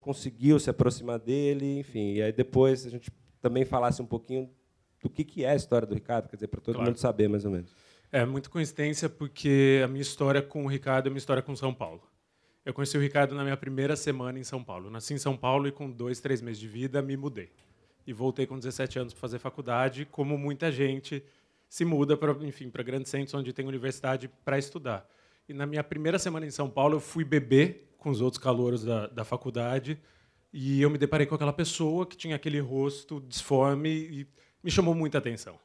conseguiu se aproximar dele, enfim. E aí depois a gente também falasse um pouquinho do que, que é a história do Ricardo, quer dizer, para todo claro. mundo saber mais ou menos. É muita coincidência porque a minha história com o Ricardo é a minha história com São Paulo. Eu conheci o Ricardo na minha primeira semana em São Paulo. Eu nasci em São Paulo e com dois, três meses de vida me mudei. E voltei com 17 anos para fazer faculdade, como muita gente se muda para, enfim, para grandes centros onde tem universidade para estudar. E na minha primeira semana em São Paulo, eu fui beber com os outros calouros da, da faculdade e eu me deparei com aquela pessoa que tinha aquele rosto disforme e me chamou muita atenção.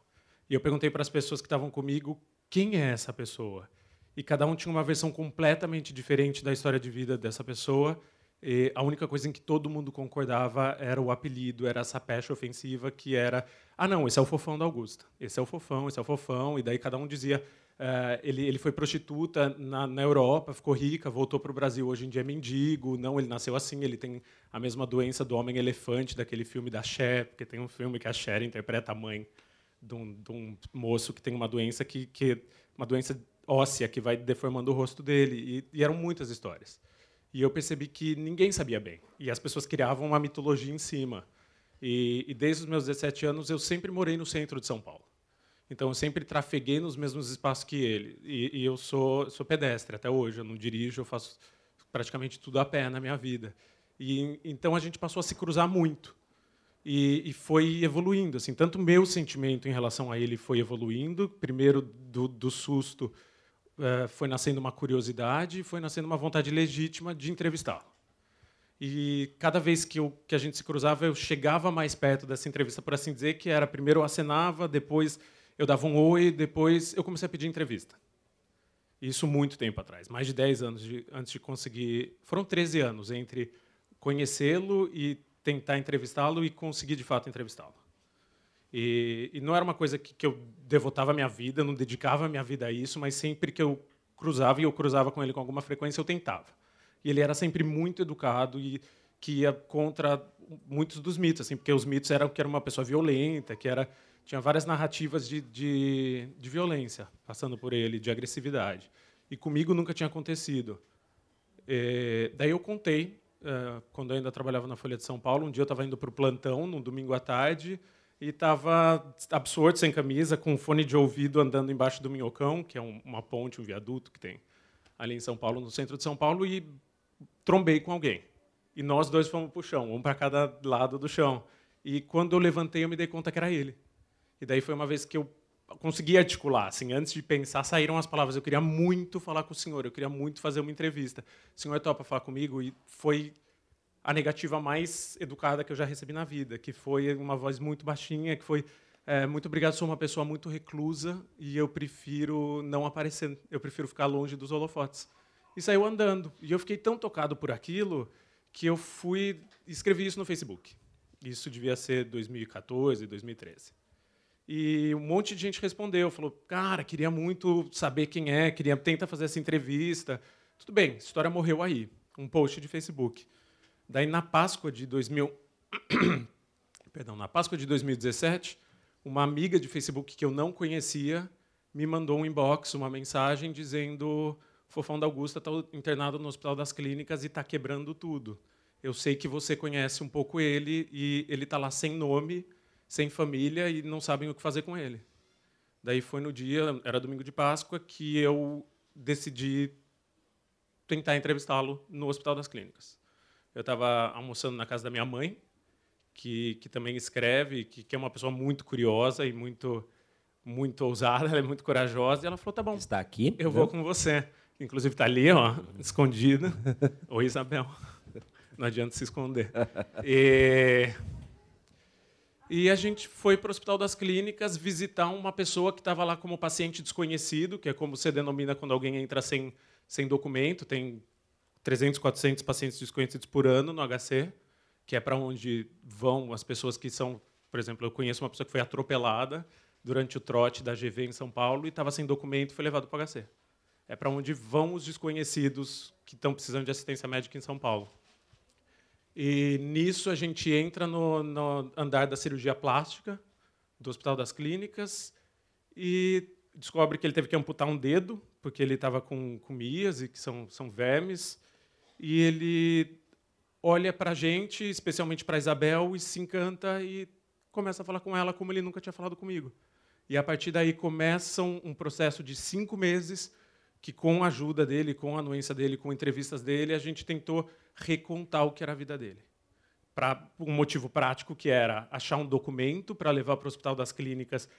E eu perguntei para as pessoas que estavam comigo quem é essa pessoa. E cada um tinha uma versão completamente diferente da história de vida dessa pessoa. E a única coisa em que todo mundo concordava era o apelido, era essa pecha ofensiva que era: ah, não, esse é o fofão da Augusta, esse é o fofão, esse é o fofão. E daí cada um dizia: Uh, ele, ele foi prostituta na, na Europa, ficou rica, voltou para o Brasil, hoje em dia é mendigo. Não, ele nasceu assim, ele tem a mesma doença do homem-elefante, daquele filme da Cher, porque tem um filme que a Cher interpreta a mãe de um, de um moço que tem uma doença que, que uma doença óssea que vai deformando o rosto dele. E, e eram muitas histórias. E eu percebi que ninguém sabia bem. E as pessoas criavam uma mitologia em cima. E, e desde os meus 17 anos, eu sempre morei no centro de São Paulo. Então, eu sempre trafeguei nos mesmos espaços que ele. E, e, eu sou, sou pedestre até hoje. Eu não dirijo, eu faço praticamente tudo a pé na minha vida. E então a gente passou a se cruzar muito. E, e foi evoluindo. Assim, tanto meu sentimento em relação a ele foi evoluindo. Primeiro, do, do susto, uh, foi nascendo uma curiosidade, foi nascendo uma vontade legítima de entrevistá-lo. E cada vez que, eu, que a gente se cruzava, eu chegava mais perto dessa entrevista, por assim dizer, que era primeiro eu acenava, depois eu dava um oi, depois eu comecei a pedir entrevista. Isso muito tempo atrás, mais de 10 anos de, antes de conseguir. Foram 13 anos entre conhecê-lo e tentar entrevistá-lo e conseguir de fato entrevistá-lo. E, e, não era uma coisa que, que eu devotava a minha vida, não dedicava a minha vida a isso, mas sempre que eu cruzava, e eu cruzava com ele com alguma frequência, eu tentava. E ele era sempre muito educado e que ia contra muitos dos mitos, assim, porque os mitos eram que era uma pessoa violenta, que era tinha várias narrativas de, de, de, violência passando por ele, de agressividade. E comigo nunca tinha acontecido. E, daí eu contei, uh, quando eu ainda trabalhava na Folha de São Paulo, um dia eu estava indo para o plantão, num domingo à tarde, e estava absurdo, sem camisa, com um fone de ouvido, andando embaixo do Minhocão, que é um, uma ponte, um viaduto que tem ali em São Paulo, no centro de São Paulo, e trombei com alguém. E nós dois fomos para o chão, um para cada lado do chão. E quando eu levantei, eu me dei conta que era ele. E daí foi uma vez que eu consegui articular, assim, antes de pensar, saíram as palavras. Eu queria muito falar com o senhor, eu queria muito fazer uma entrevista. O senhor topa falar comigo? E foi a negativa mais educada que eu já recebi na vida, que foi uma voz muito baixinha, que foi é, muito obrigado, sou uma pessoa muito reclusa e eu prefiro não aparecer, eu prefiro ficar longe dos holofotes. E saiu andando. E eu fiquei tão tocado por aquilo que eu fui escrevi isso no Facebook. Isso devia ser 2014, 2013. E um monte de gente respondeu, falou: "Cara, queria muito saber quem é, queria tenta fazer essa entrevista". Tudo bem, a história morreu aí, um post de Facebook. Daí na Páscoa de 2000 Perdão, na Páscoa de 2017, uma amiga de Facebook que eu não conhecia me mandou um inbox, uma mensagem dizendo: "Fofão da Augusta está internado no Hospital das Clínicas e está quebrando tudo. Eu sei que você conhece um pouco ele e ele está lá sem nome, sem família e não sabem o que fazer com ele. Daí foi no dia, era domingo de Páscoa, que eu decidi tentar entrevistá-lo no Hospital das Clínicas. Eu estava almoçando na casa da minha mãe, que, que também escreve, que, que é uma pessoa muito curiosa e muito muito ousada, ela é muito corajosa, e ela falou: "Tá bom. Está aqui? Eu vou com você." Inclusive está ali, ó, escondida. Oi, Isabel. Não adianta se esconder. E e a gente foi para o Hospital das Clínicas visitar uma pessoa que estava lá como paciente desconhecido, que é como você denomina quando alguém entra sem, sem documento. Tem 300, 400 pacientes desconhecidos por ano no HC, que é para onde vão as pessoas que são. Por exemplo, eu conheço uma pessoa que foi atropelada durante o trote da GV em São Paulo e estava sem documento e foi levado para o HC. É para onde vão os desconhecidos que estão precisando de assistência médica em São Paulo. E nisso a gente entra no, no, andar da cirurgia plástica do Hospital das Clínicas e descobre que ele teve que amputar um dedo, porque ele estava com, com e que são, são vermes, e ele olha para a gente, especialmente para Isabel, e se encanta e começa a falar com ela como ele nunca tinha falado comigo. E a partir daí começa um, um processo de cinco meses que, com a ajuda dele, com a anuência dele, com entrevistas dele, a gente tentou recontar o que era a vida dele. Para um motivo prático, que era achar um documento para levar para o Hospital das Clínicas,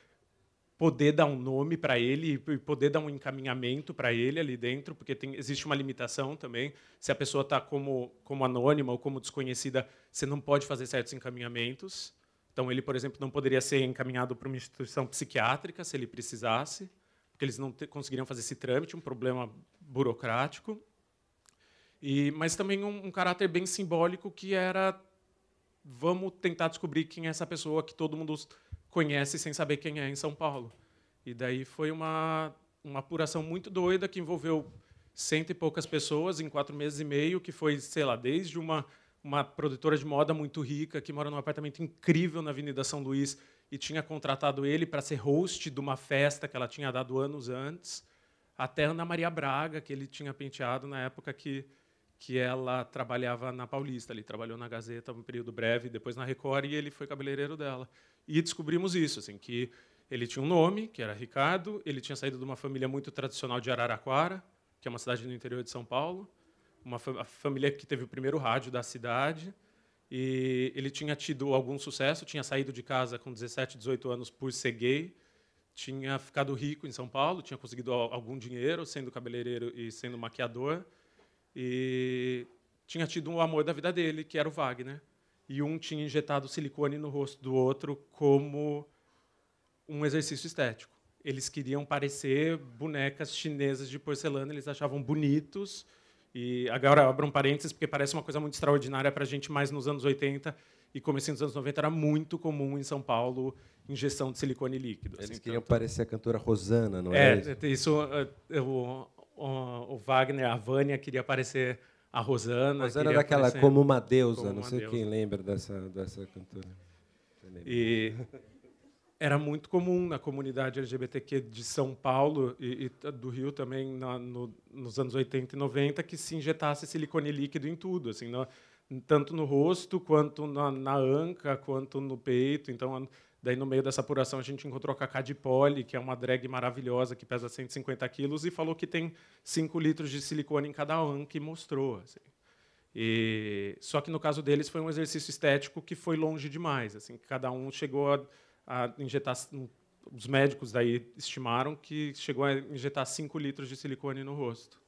poder dar um nome para ele e poder dar um encaminhamento para ele ali dentro, porque tem, existe uma limitação também. Se a pessoa está como, como anônima ou como desconhecida, você não pode fazer certos encaminhamentos. Então, ele, por exemplo, não poderia ser encaminhado para uma instituição psiquiátrica se ele precisasse, porque eles não conseguiriam fazer esse trâmite, um problema burocrático. E, mas também um, um caráter bem simbólico que era vamos tentar descobrir quem é essa pessoa que todo mundo conhece sem saber quem é em São Paulo. E daí foi uma, uma apuração muito doida que envolveu cento e poucas pessoas em quatro meses e meio, que foi, sei lá, desde uma uma produtora de moda muito rica que mora num apartamento incrível na Avenida São Luís e tinha contratado ele para ser host de uma festa que ela tinha dado anos antes, até Ana Maria Braga, que ele tinha penteado na época que que ela trabalhava na Paulista, ele trabalhou na Gazeta um período breve, depois na Record e ele foi cabeleireiro dela. E descobrimos isso, assim, que ele tinha um nome, que era Ricardo, ele tinha saído de uma família muito tradicional de Araraquara, que é uma cidade no interior de São Paulo, uma família que teve o primeiro rádio da cidade. E ele tinha tido algum sucesso, tinha saído de casa com 17, 18 anos por ser gay, tinha ficado rico em São Paulo, tinha conseguido algum dinheiro sendo cabeleireiro e sendo maquiador, e tinha tido um amor da vida dele, que era o Wagner. E um tinha injetado silicone no rosto do outro como um exercício estético. Eles queriam parecer bonecas chinesas de porcelana, eles achavam bonitos e agora abro um parênteses, porque parece uma coisa muito extraordinária para a gente, mas nos anos 80 e começo dos anos 90 era muito comum em São Paulo injeção de silicone líquido. Eles assim, queriam tanto... parecer a cantora Rosana, não é? É, isso, eh, o, o, o, Wagner, a Vânia queria parecer a Rosana. Rosana daquela como uma deusa, como não sei deusa. quem lembra dessa, dessa cantora. E era muito comum na comunidade LGBTQ de São Paulo e, e do Rio também na, no, nos anos 80 e 90 que se injetasse silicone líquido em tudo, assim, no, tanto no rosto quanto na, na, anca, quanto no peito. Então, daí no meio dessa apuração a gente encontrou a Cacá de Poli, que é uma drag maravilhosa que pesa 150 quilos e falou que tem 5 litros de silicone em cada anca e mostrou. Assim. E, só que no caso deles foi um exercício estético que foi longe demais. Assim, cada um chegou a a injetar. Os médicos daí estimaram que chegou a injetar 5 litros de silicone no rosto.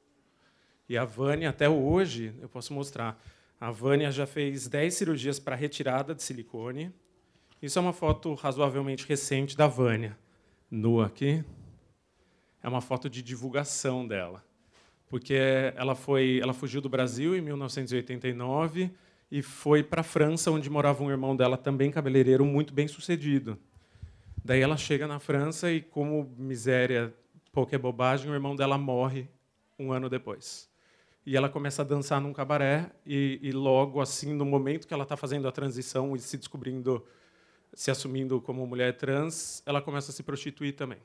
E a Vânia, até hoje, eu posso mostrar, a Vânia já fez 10 cirurgias para retirada de silicone. Isso é uma foto razoavelmente recente da Vânia, nua aqui. É uma foto de divulgação dela, porque ela foi, ela fugiu do Brasil em 1989 e foi para a França, onde morava um irmão dela, também cabeleireiro, muito bem sucedido. Daí ela chega na França e, como miséria, pouca é bobagem, o irmão dela morre um ano depois. E ela começa a dançar num cabaré e, e logo assim, no momento que ela está fazendo a transição e se descobrindo, se assumindo como mulher trans, ela começa a se prostituir também.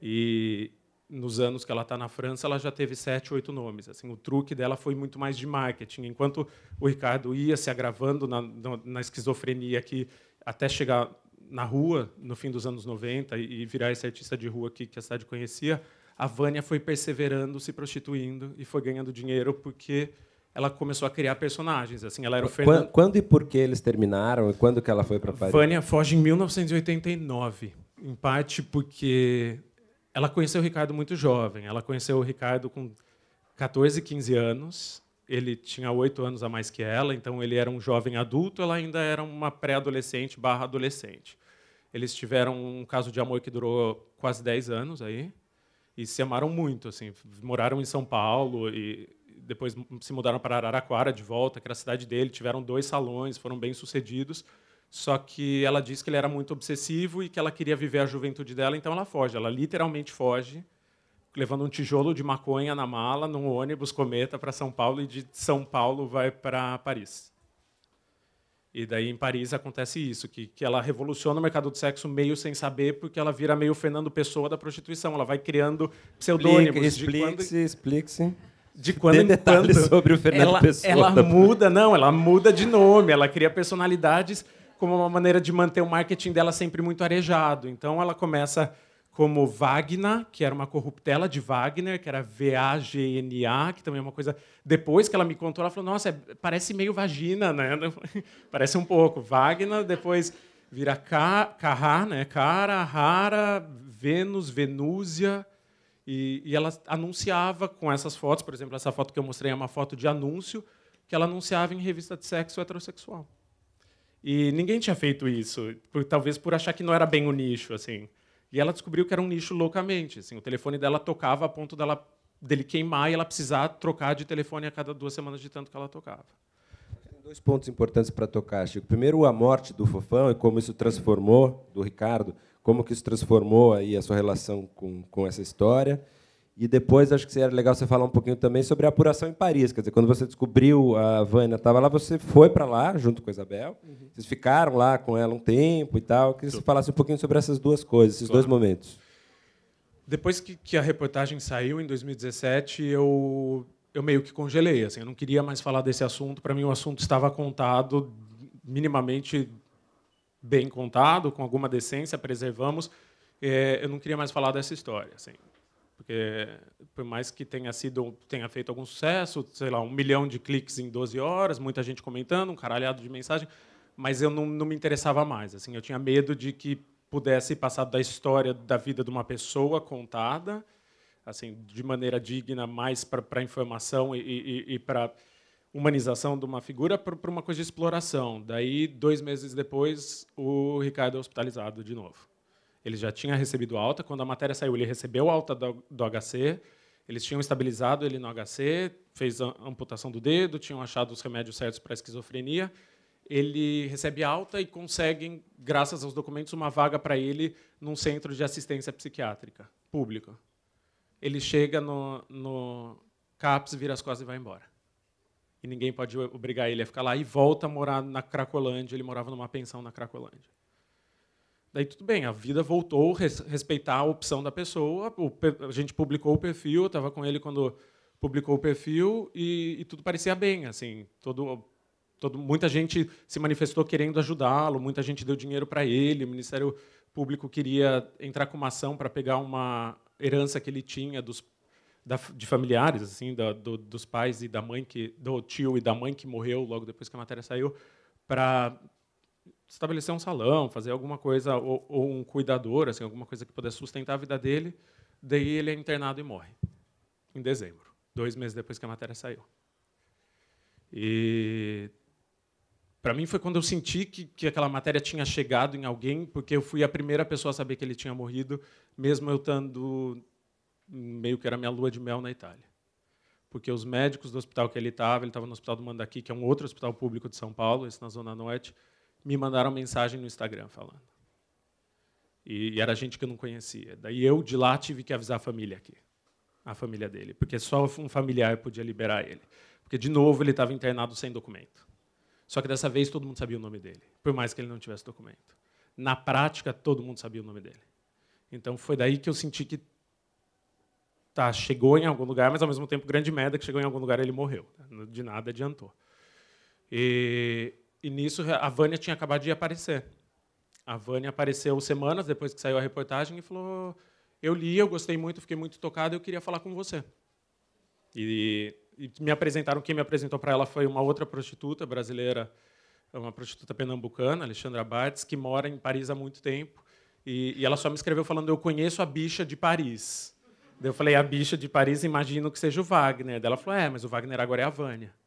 E nos anos que ela está na França, ela já teve sete, oito nomes. Assim, o truque dela foi muito mais de marketing. Enquanto o Ricardo ia se agravando na, na, esquizofrenia aqui, até chegar na rua no fim dos anos 90 e virar esse artista de rua que, que a cidade conhecia, a Vânia foi perseverando, se prostituindo e foi ganhando dinheiro porque ela começou a criar personagens. Assim, ela era o Fernando... Quando e por que eles terminaram e quando que ela foi para Paris? Vânia foge em 1989, em parte porque ela conheceu o Ricardo muito jovem. Ela conheceu o Ricardo com 14, 15 anos. Ele tinha oito anos a mais que ela, então ele era um jovem adulto, ela ainda era uma pré-adolescente barra adolescente. Eles tiveram um caso de amor que durou quase 10 anos aí e se amaram muito, assim, moraram em São Paulo e depois se mudaram para Araraquara de volta, que era a cidade dele, tiveram dois salões, foram bem sucedidos. Só que ela disse que ele era muito obsessivo e que ela queria viver a juventude dela, então ela foge. Ela literalmente foge levando um tijolo de maconha na mala, num ônibus cometa para São Paulo e de São Paulo vai para Paris. E daí em Paris acontece isso, que, que ela revoluciona o mercado do sexo meio sem saber, porque ela vira meio Fernando Pessoa da prostituição. Ela vai criando pseudônimos. Explique-se, explique-se. de quando em detalhes quando sobre o Fernando ela, Pessoa. ela muda, não, ela muda de nome, ela cria personalidades como uma maneira de manter o marketing dela sempre muito arejado. Então ela começa como Wagner, que era uma corruptela de Wagner, que era V-A-G-N-A, que também é uma coisa. Depois que ela me contou, ela falou: Nossa, é, parece meio vagina, né? parece um pouco. Wagner, depois vira Carra, né? Cara, Rara, Vênus, Venúzia. E, e ela anunciava com essas fotos, por exemplo, essa foto que eu mostrei é uma foto de anúncio, que ela anunciava em revista de sexo heterossexual. E ninguém tinha feito isso, por, talvez por achar que não era bem o nicho, assim. E ela descobriu que era um nicho loucamente. Assim, o telefone dela tocava a ponto dela, dele queimar e ela precisar trocar de telefone a cada duas semanas de tanto que ela tocava. Tem dois pontos importantes para tocar, Chico. Primeiro, a morte do Fofão e como isso transformou, do Ricardo, como que isso transformou aí a sua relação com, com essa história. E depois acho que seria legal você falar um pouquinho também sobre a apuração em Paris. Quer dizer, quando você descobriu a Vânia estava lá, você foi para lá junto com a Isabel. Uhum. Vocês ficaram lá com ela um tempo e tal. Eu queria que você falasse um pouquinho sobre essas duas coisas, esses claro. dois momentos. Depois que, que, a reportagem saiu em 2017, eu eu meio que congelei. Assim, eu não queria mais falar desse assunto. Para mim, o assunto estava contado minimamente bem contado, com alguma decência, preservamos. É, eu não queria mais falar dessa história. Assim porque por mais que tenha sido tenha feito algum sucesso, sei lá, um milhão de cliques em 12 horas, muita gente comentando, um caralhado de mensagem, mas eu não, não me interessava mais. Assim, eu tinha medo de que pudesse passar da história da vida de uma pessoa contada, assim, de maneira digna, mais para informação e, e, e para humanização de uma figura, para uma coisa de exploração. Daí, dois meses depois, o Ricardo é hospitalizado de novo. Ele já tinha recebido alta. Quando a matéria saiu, ele recebeu alta do, do HC. Eles tinham estabilizado ele no HC, fez a amputação do dedo, tinham achado os remédios certos para a esquizofrenia. Ele recebe alta e conseguem, graças aos documentos, uma vaga para ele num centro de assistência psiquiátrica público. Ele chega no, no CAPS, vira as costas e vai embora. E ninguém pode obrigar ele a ficar lá e volta a morar na Cracolândia. Ele morava numa pensão na Cracolândia. Daí tudo bem, a vida voltou a respeitar a opção da pessoa. a gente publicou o perfil, eu estava com ele quando publicou o perfil e, e tudo parecia bem, assim, todo, todo, muita gente se manifestou querendo ajudá-lo, muita gente deu dinheiro para ele, o Ministério Público queria entrar com uma ação para pegar uma herança que ele tinha dos, da, de familiares, assim, da, do, dos pais e da mãe que, do tio e da mãe que morreu logo depois que a matéria saiu, para estabelecer um salão, fazer alguma coisa, ou, ou, um cuidador, assim, alguma coisa que pudesse sustentar a vida dele. Daí ele é internado e morre, em dezembro, dois meses depois que a matéria saiu. E para mim foi quando eu senti que, que aquela matéria tinha chegado em alguém, porque eu fui a primeira pessoa a saber que ele tinha morrido, mesmo eu estando meio que era minha lua de mel na Itália. Porque os médicos do hospital que ele estava, ele estava no Hospital do Mandaqui, que é um outro hospital público de São Paulo, esse na Zona Norte, me mandaram mensagem no Instagram falando. E, e, era gente que eu não conhecia. Daí eu, de lá, tive que avisar a família aqui, a família dele, porque só um familiar podia liberar ele. Porque, de novo, ele estava internado sem documento. Só que dessa vez todo mundo sabia o nome dele, por mais que ele não tivesse documento. Na prática, todo mundo sabia o nome dele. Então foi daí que eu senti que tá, chegou em algum lugar, mas ao mesmo tempo grande merda que chegou em algum lugar ele morreu. De nada adiantou. E e nisso a Vânia tinha acabado de aparecer. A Vânia apareceu semanas depois que saiu a reportagem e falou: Eu li, eu gostei muito, fiquei muito tocado, eu queria falar com você. E, e me apresentaram, quem me apresentou para ela foi uma outra prostituta brasileira, uma prostituta pernambucana, Alexandra Bartz, que mora em Paris há muito tempo. E, e ela só me escreveu falando: Eu conheço a bicha de Paris. Daí eu falei: A bicha de Paris, imagino que seja o Wagner. Daí ela falou: É, mas o Wagner agora é a Vânia.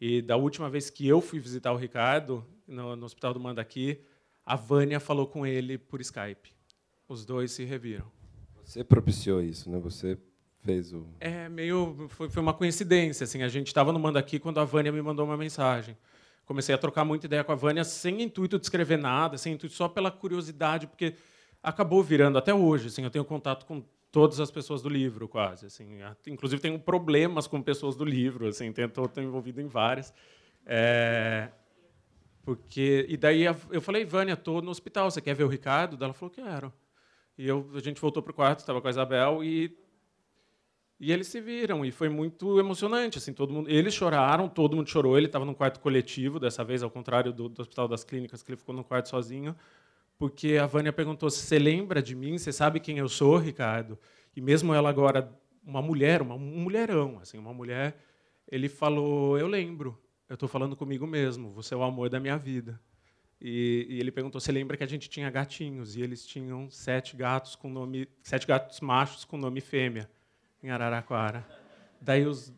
E da última vez que eu fui visitar o Ricardo, no, no Hospital do Mandaqui, a Vânia falou com ele por Skype. Os dois se reviram. Você propiciou isso, né? Você fez o. É, meio. Foi, foi uma coincidência. Assim, a gente estava no Mandaqui quando a Vânia me mandou uma mensagem. Comecei a trocar muita ideia com a Vânia sem intuito de escrever nada, sem intuito só pela curiosidade, porque acabou virando até hoje. Assim, eu tenho contato com todas as pessoas do livro, quase. Assim, inclusive tenho problemas com pessoas do livro, assim, estou envolvido em várias. É, porque e daí eu falei, Vânia, estou no hospital, você quer ver o Ricardo? Ela falou, quero. E eu, a gente voltou para o quarto, estava com a Isabel e E eles se viram e foi muito emocionante, assim, todo mundo, eles choraram, todo mundo chorou, ele estava no quarto coletivo, dessa vez ao contrário do, do, Hospital das Clínicas, que ele ficou no quarto sozinho, porque a Vânia perguntou: "Você lembra de mim? Você sabe quem eu sou, Ricardo?" E mesmo ela agora uma mulher, uma, um mulherão, assim, uma mulher, ele falou: "Eu lembro. Eu estou falando comigo mesmo. Você é o amor da minha vida." E, e, ele perguntou: "Você lembra que a gente tinha gatinhos e eles tinham sete gatos com nome, sete gatos machos com nome fêmea?" em Araraquara. Daí os,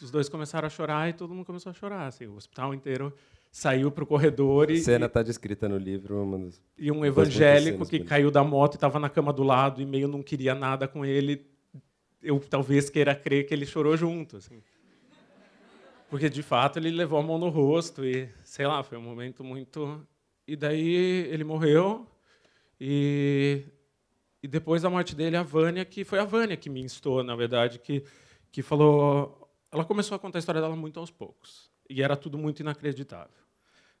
os dois começaram a chorar e todo mundo começou a chorar. Assim, o hospital inteiro saiu para o corredor e. Cena está descrita no livro. e um evangélico que caiu da moto e estava na cama do lado e meio não queria nada com ele. Eu talvez queira crer que ele chorou junto. Assim. Porque, de fato, ele levou a mão no rosto e, sei lá, foi um momento muito. E daí ele morreu e e depois da morte dele, a Vânia, que foi a Vânia que me instou, na verdade, que, que falou. Ela começou a contar a história dela muito aos poucos. E era tudo muito inacreditável.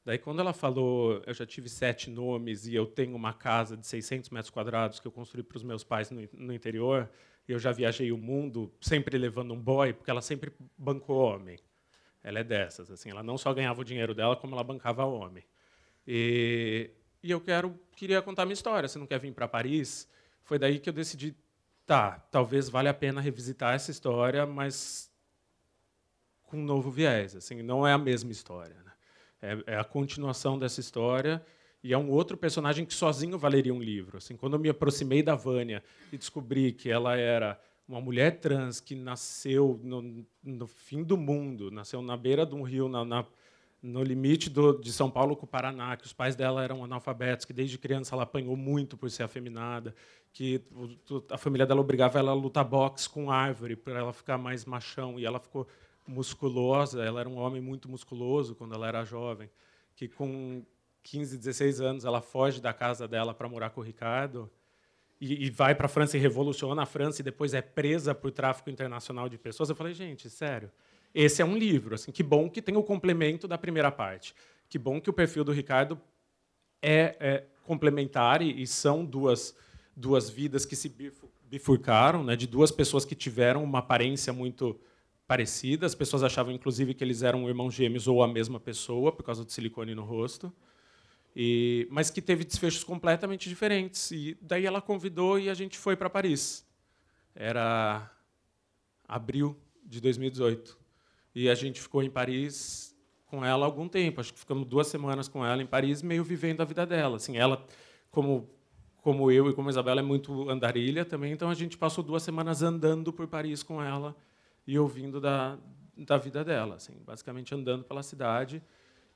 Daí, quando ela falou, eu já tive sete nomes e eu tenho uma casa de 600 metros quadrados que eu construí para os meus pais no, no interior, e eu já viajei o mundo sempre levando um boy, porque ela sempre bancou homem. Ela é dessas, assim, ela não só ganhava o dinheiro dela, como ela bancava homem. E, e eu quero, queria contar minha história. Você não quer vir para Paris? foi daí que eu decidi, tá, talvez valha a pena revisitar essa história, mas com um novo viés. Assim, não é a mesma história. É, é, a continuação dessa história e é um outro personagem que sozinho valeria um livro. Assim, quando eu me aproximei da Vânia e descobri que ela era uma mulher trans que nasceu no, no fim do mundo, nasceu na beira de um rio, na, na no limite do, de São Paulo com o Paraná, que os pais dela eram analfabetos, que desde criança ela apanhou muito por ser afeminada, que a família dela obrigava ela a lutar boxe com árvore para ela ficar mais machão, e ela ficou musculosa, ela era um homem muito musculoso quando ela era jovem, que com 15, 16 anos ela foge da casa dela para morar com o Ricardo, e, e vai para a França e revoluciona a França, e depois é presa por tráfico internacional de pessoas. Eu falei, gente, sério, esse é um livro. Assim, que bom que tem o complemento da primeira parte. Que bom que o perfil do Ricardo é, é complementar e, e, são duas, duas vidas que se bifurcaram, né, de duas pessoas que tiveram uma aparência muito parecida. As pessoas achavam, inclusive, que eles eram irmãos gêmeos ou a mesma pessoa, por causa do silicone no rosto. E, mas que teve desfechos completamente diferentes. E daí ela convidou e a gente foi para Paris. Era abril de 2018. E a gente ficou em Paris com ela algum tempo. Acho que ficamos duas semanas com ela em Paris, meio vivendo a vida dela. Assim, ela, como como eu e como a Isabela é muito andarilha também, então a gente passou duas semanas andando por Paris com ela e ouvindo da, da vida dela, assim, basicamente andando pela cidade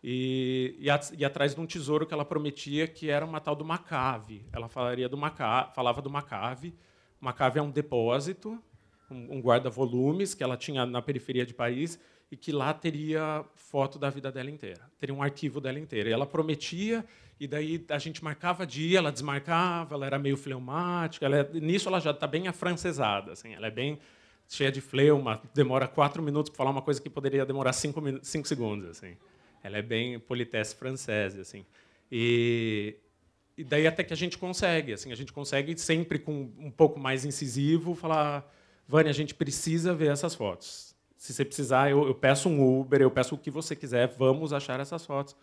e, e, e, atrás de um tesouro que ela prometia que era uma tal do Macave. Ela falaria do Macave, falava do Macave. Macave é um depósito um, guarda-volumes que ela tinha na periferia de Paris e que lá teria foto da vida dela inteira, teria um arquivo dela inteira. E ela prometia, e daí a gente marcava dia, ela desmarcava, ela era meio fleumática. Ela é, nisso ela já está bem afrancesada, assim, ela é bem cheia de fleuma, demora quatro minutos para falar uma coisa que poderia demorar cinco, cinco segundos, assim. Ela é bem politesse francesa, assim. E, e daí até que a gente consegue, assim, a gente consegue sempre com um pouco mais incisivo falar Vânia, a gente precisa ver essas fotos. Se você precisar, eu, eu, peço um Uber, eu peço o que você quiser, vamos achar essas fotos.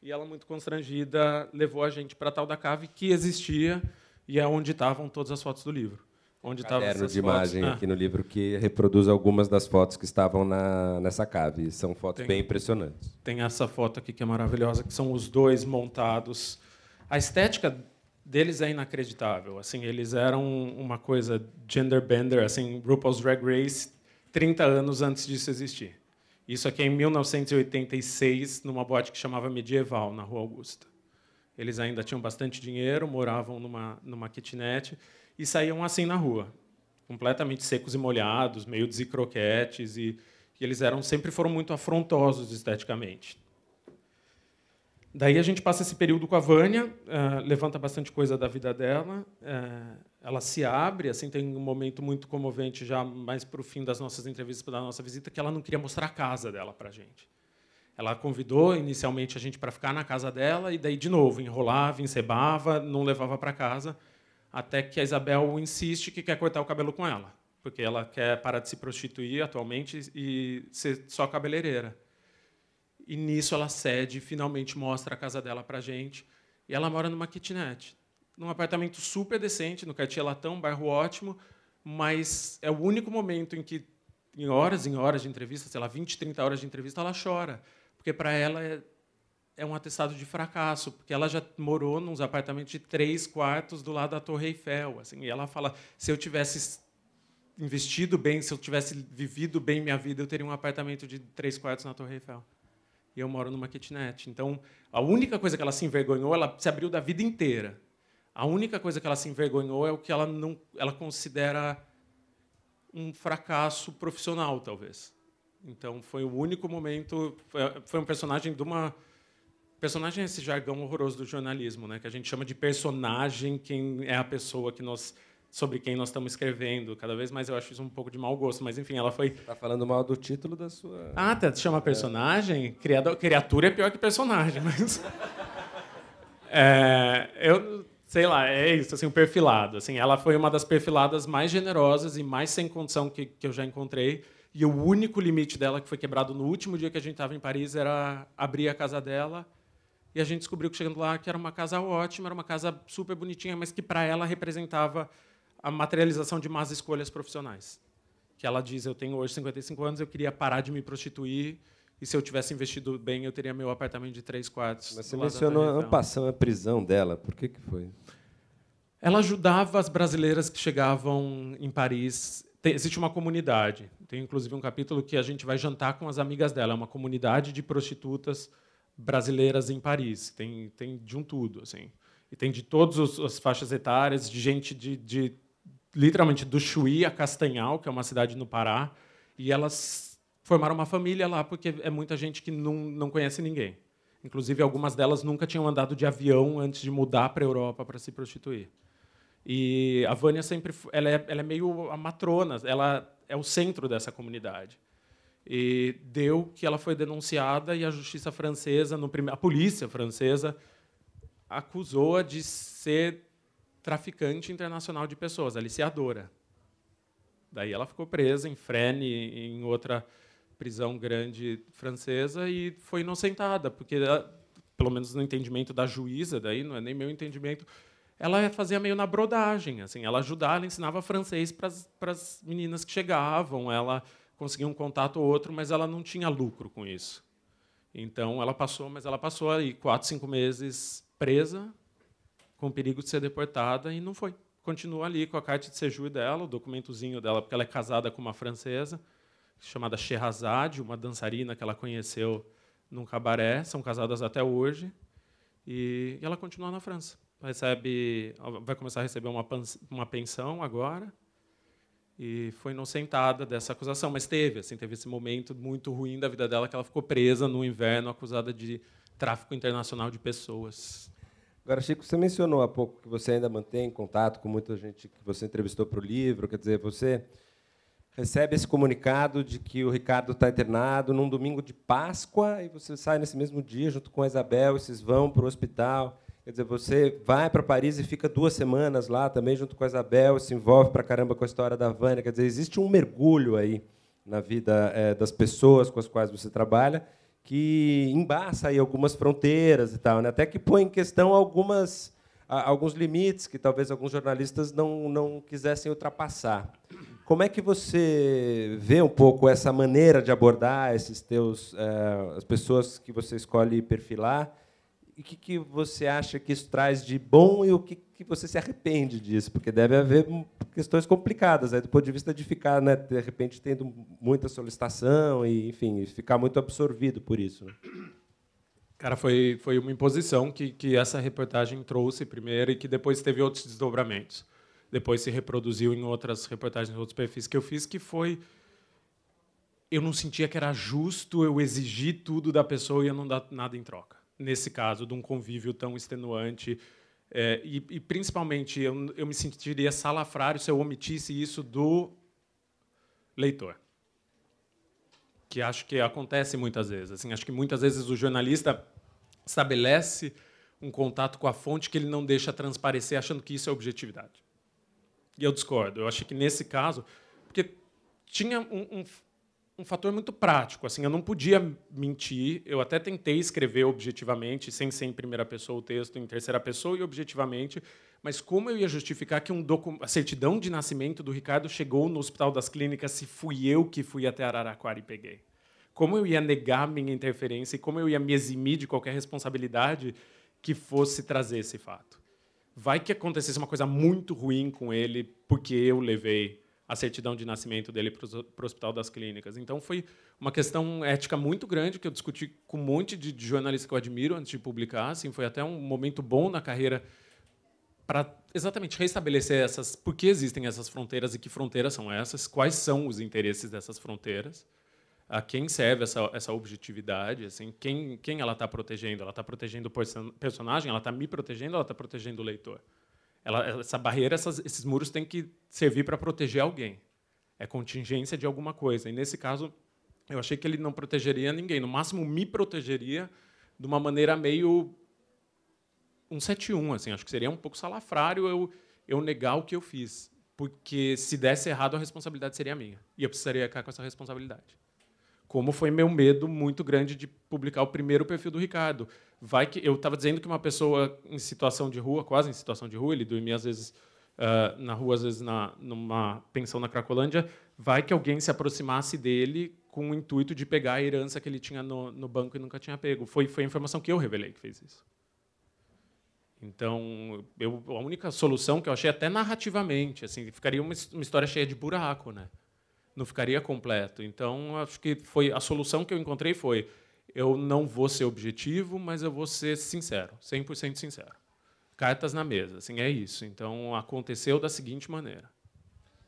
E ela, muito constrangida, levou a gente para tal da cave que existia e é onde estavam todas as fotos do livro. Onde estavam caderno de imagem ah. aqui no livro que reproduz algumas das fotos que estavam na, nessa cave. São fotos tem, bem impressionantes. Tem essa foto aqui que é maravilhosa, que são os dois montados. A estética deles é inacreditável. Assim, eles eram uma coisa gender bender, assim, RuPaul's Drag Race 30 anos antes disso existir. Isso aqui é em 1986, numa boate que chamava Medieval, na Rua Augusta. Eles ainda tinham bastante dinheiro, moravam numa, numa kitnet e saíam assim na rua, completamente secos e molhados, meio desicroquetes, e, e eles eram sempre foram muito afrontosos esteticamente. Daí a gente passa esse período com a Vânia, uh, levanta bastante coisa da vida dela, uh, ela se abre, assim tem um momento muito comovente já mais para o fim das nossas entrevistas, da nossa visita, que ela não queria mostrar a casa dela para a gente. Ela convidou inicialmente a gente para ficar na casa dela e daí de novo enrolava, encebava, não levava para casa, até que a Isabel insiste que quer cortar o cabelo com ela. porque ela quer parar de se prostituir atualmente e ser só cabeleireira. E nisso ela cede, finalmente mostra a casa dela para gente. E ela mora numa kitnet, num apartamento super decente, no Cartier Latão, bairro ótimo, mas é o único momento em que, em horas em horas de entrevista, sei lá, 20, 30 horas de entrevista, ela chora. Porque para ela é, é um atestado de fracasso, porque ela já morou nos apartamentos de três quartos do lado da Torre Eiffel. Assim, e ela fala: se eu tivesse investido bem, se eu tivesse vivido bem minha vida, eu teria um apartamento de três quartos na Torre Eiffel. E eu moro numa kitnet. Então, a única coisa que ela se envergonhou, ela se abriu da vida inteira. A única coisa que ela se envergonhou é o que ela não, ela considera um fracasso profissional, talvez. Então, foi o único momento. Foi, foi um personagem de uma personagem é esse jargão horroroso do jornalismo, né? Que a gente chama de personagem quem é a pessoa que nós sobre quem nós estamos escrevendo. Cada vez mais eu acho isso um pouco de mau gosto, mas enfim, ela foi. Tá falando mal do título da sua. Ah, tá, chama personagem? Criador, criatura é pior que personagem, mas. é, eu sei lá, é isso, assim, o perfilado. Assim, ela foi uma das perfiladas mais generosas e mais sem condição que, que eu já encontrei. E o único limite dela que foi quebrado no último dia que a gente estava em Paris era abrir a casa dela. E a gente descobriu que chegando lá que era uma casa ótima, era uma casa super bonitinha, mas que para ela representava a materialização de más escolhas profissionais. Que ela diz: Eu tenho hoje 55 anos, eu queria parar de me prostituir. E se eu tivesse investido bem, eu teria meu apartamento de três quartos. Mas você mencionou a passão, a prisão dela. Por que, que foi? Ela ajudava as brasileiras que chegavam em Paris. Tem, existe uma comunidade. Tem inclusive um capítulo que a gente vai jantar com as amigas dela. É uma comunidade de prostitutas brasileiras em Paris. Tem, tem de um tudo, assim. E tem de todas as faixas etárias, de gente de, de literalmente do Chuí a Castanhal, que é uma cidade no Pará, e elas formaram uma família lá porque é muita gente que não, não conhece ninguém. Inclusive, algumas delas nunca tinham andado de avião antes de mudar para a Europa para se prostituir. E a Vânia sempre ela é, ela é meio a matrona, ela é o centro dessa comunidade. E deu que ela foi denunciada e a justiça francesa, no a polícia francesa, acusou-a de ser traficante internacional de pessoas, aliciadora. Daí ela ficou presa em Fresnes, em outra prisão grande francesa, e foi inocentada, porque, pelo menos no entendimento da juíza, daí não é nem meu entendimento, ela fazia meio na brodagem, assim, ela ajudava, ela ensinava francês para as meninas que chegavam, ela conseguia um contato ou outro, mas ela não tinha lucro com isso. Então ela passou, mas ela passou aí quatro, cinco meses presa, com perigo de ser deportada e não foi. Continua ali com a carta de séjour dela, o documentozinho dela, porque ela é casada com uma francesa chamada Sherazade, uma dançarina que ela conheceu num cabaré, são casadas até hoje e ela continua na França. Recebe, vai começar a receber uma, uma pensão agora e foi inocentada dessa acusação, mas teve, assim, teve esse momento muito ruim da vida dela que ela ficou presa no inverno acusada de tráfico internacional de pessoas. Agora, Chico, você mencionou há pouco que você ainda mantém contato com muita gente que você entrevistou para o livro. Quer dizer, você recebe esse comunicado de que o Ricardo está internado num domingo de Páscoa e você sai nesse mesmo dia junto com a Isabel e vocês vão para o hospital. Quer dizer, você vai para Paris e fica duas semanas lá também junto com a Isabel, se envolve para caramba com a história da Vânia. Quer dizer, existe um mergulho aí na vida é, das pessoas com as quais você trabalha que embaça aí algumas fronteiras e tal, né? até que põe em questão algumas alguns limites que talvez alguns jornalistas não não quisessem ultrapassar. Como é que você vê um pouco essa maneira de abordar esses teus é, as pessoas que você escolhe perfilar o que, que você acha que isso traz de bom e o que, que você se arrepende disso? Porque deve haver questões complicadas, aí, do ponto de vista de ficar, né, de repente, tendo muita solicitação e, enfim, ficar muito absorvido por isso. Né? Cara, foi, foi uma imposição que, que essa reportagem trouxe primeiro e que depois teve outros desdobramentos. Depois se reproduziu em outras reportagens, outros perfis que eu fiz, que foi eu não sentia que era justo eu exigir tudo da pessoa e eu não dar nada em troca nesse caso, de um convívio tão extenuante. É, e, e, principalmente, eu, eu me sentiria salafrário se eu omitisse isso do leitor. Que acho que acontece muitas vezes. Assim, acho que muitas vezes o jornalista estabelece um contato com a fonte que ele não deixa transparecer, achando que isso é objetividade. E eu discordo. Eu acho que nesse caso, porque tinha um, um, um, fator muito prático. Assim, eu não podia mentir. Eu até tentei escrever objetivamente, sem ser em primeira pessoa o texto, em terceira pessoa e objetivamente. Mas como eu ia justificar que um a certidão de nascimento do Ricardo chegou no Hospital das Clínicas se fui eu que fui até Araraquara e peguei? Como eu ia negar minha interferência e como eu ia me eximir de qualquer responsabilidade que fosse trazer esse fato? Vai que acontecesse uma coisa muito ruim com ele porque eu levei a certidão de nascimento dele para o Hospital das Clínicas. Então foi uma questão ética muito grande que eu discuti com um monte de jornalistas que eu admiro antes de publicar. Assim, foi até um momento bom na carreira para exatamente restabelecer essas, por que existem essas fronteiras e que fronteiras são essas, quais são os interesses dessas fronteiras, a quem serve essa, essa objetividade, assim, quem, quem ela está protegendo? Ela está protegendo o personagem? Ela está me protegendo? Ela está protegendo o leitor? Ela, essa barreira, essas, esses muros têm que servir para proteger alguém. É contingência de alguma coisa. E nesse caso, eu achei que ele não protegeria ninguém. No máximo, me protegeria de uma maneira meio 171, assim. Acho que seria um pouco salafrário eu, eu negar o que eu fiz, porque se desse errado a responsabilidade seria minha e eu precisaria ficar com essa responsabilidade como foi meu medo muito grande de publicar o primeiro perfil do Ricardo. Vai que eu estava dizendo que uma pessoa em situação de rua, quase em situação de rua, ele dormia às vezes uh, na rua, às vezes na, numa pensão na Cracolândia, vai que alguém se aproximasse dele com o intuito de pegar a herança que ele tinha no, no banco e nunca tinha pego. Foi, foi a informação que eu revelei que fez isso. Então, eu, a única solução que eu achei até narrativamente, assim, ficaria uma, uma história cheia de buraco, né? Não ficaria completo. Então, acho que foi a solução que eu encontrei foi eu não vou ser objetivo, mas eu vou ser sincero, 100% sincero. Cartas na mesa, assim, é isso. Então, aconteceu da seguinte maneira.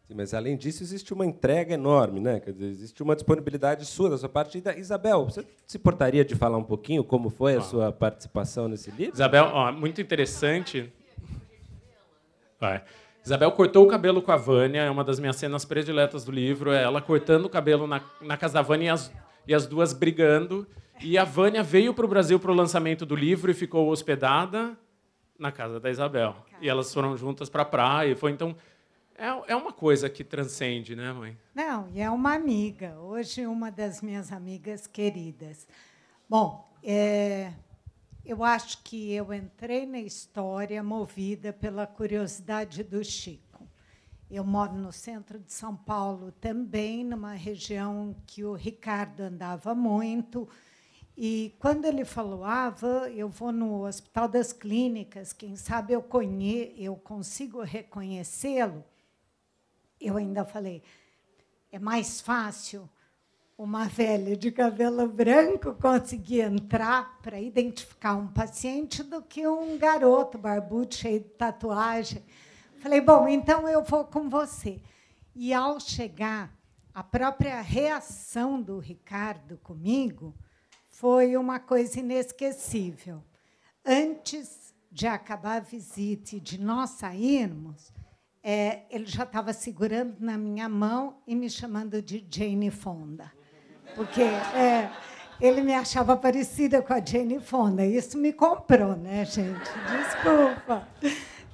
Sim, mas além disso existe uma entrega enorme, né? Quer dizer, existe uma disponibilidade sua da sua parte. Da Isabel, você se importaria de falar um pouquinho como foi a ah. sua participação nesse livro? Isabel, ó, muito interessante. Vai. Isabel cortou o cabelo com a Vânia, é uma das minhas cenas prediletas do livro, é ela cortando o cabelo na, na casa da Vânia e as, e as duas brigando. E a Vânia veio para o Brasil para o lançamento do livro e ficou hospedada na casa da Isabel. E elas foram juntas para a praia. Foi então é, é uma coisa que transcende, né, mãe? Não, e é uma amiga. Hoje uma das minhas amigas queridas. Bom, é, eu acho que eu entrei na história movida pela curiosidade do Chico. Eu moro no centro de São Paulo também, numa região que o Ricardo andava muito. E quando ele falou, ah, eu vou no Hospital das Clínicas, quem sabe eu, conhe eu consigo reconhecê-lo, eu ainda falei, é mais fácil uma velha de cabelo branco conseguir entrar para identificar um paciente do que um garoto barbudo cheio de tatuagem. Falei, bom, então eu vou com você. E ao chegar, a própria reação do Ricardo comigo foi uma coisa inesquecível. Antes de acabar a visita e de nós sairmos, é, ele já estava segurando na minha mão e me chamando de Jane Fonda porque é, ele me achava parecida com a Jane Fonda. Isso me comprou, né, gente? Desculpa.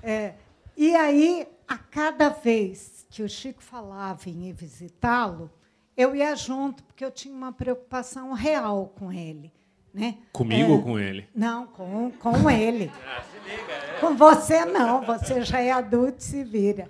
É, e aí, a cada vez que o Chico falava em ir visitá-lo, eu ia junto, porque eu tinha uma preocupação real com ele. Né? Comigo é, ou com ele? Não, com, com ele. Ah, liga, é. Com você, não. Você já é adulto e se vira.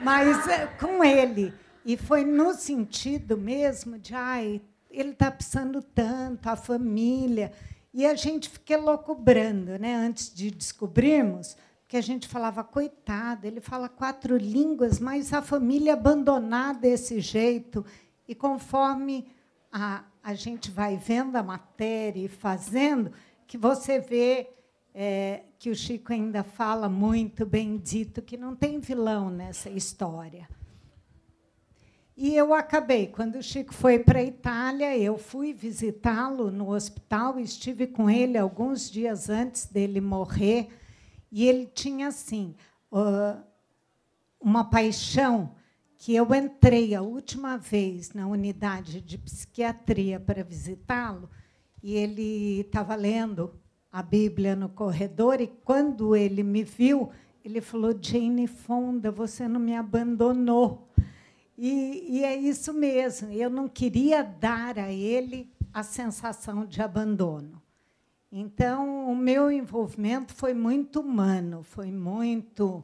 Mas é, com ele. E foi no sentido mesmo de, ai, ele está precisando tanto, a família. E a gente fica loucubrando, né? antes de descobrirmos, que a gente falava, coitado, ele fala quatro línguas, mas a família abandonada desse jeito. E conforme a, a gente vai vendo a matéria e fazendo, que você vê é, que o Chico ainda fala muito bem dito que não tem vilão nessa história. E eu acabei, quando o Chico foi para a Itália, eu fui visitá-lo no hospital, estive com ele alguns dias antes dele morrer, e ele tinha assim uma paixão que eu entrei a última vez na unidade de psiquiatria para visitá-lo, e ele estava lendo a Bíblia no corredor, e quando ele me viu, ele falou: Jane Fonda, você não me abandonou. E, e é isso mesmo. Eu não queria dar a ele a sensação de abandono. Então, o meu envolvimento foi muito humano, foi muito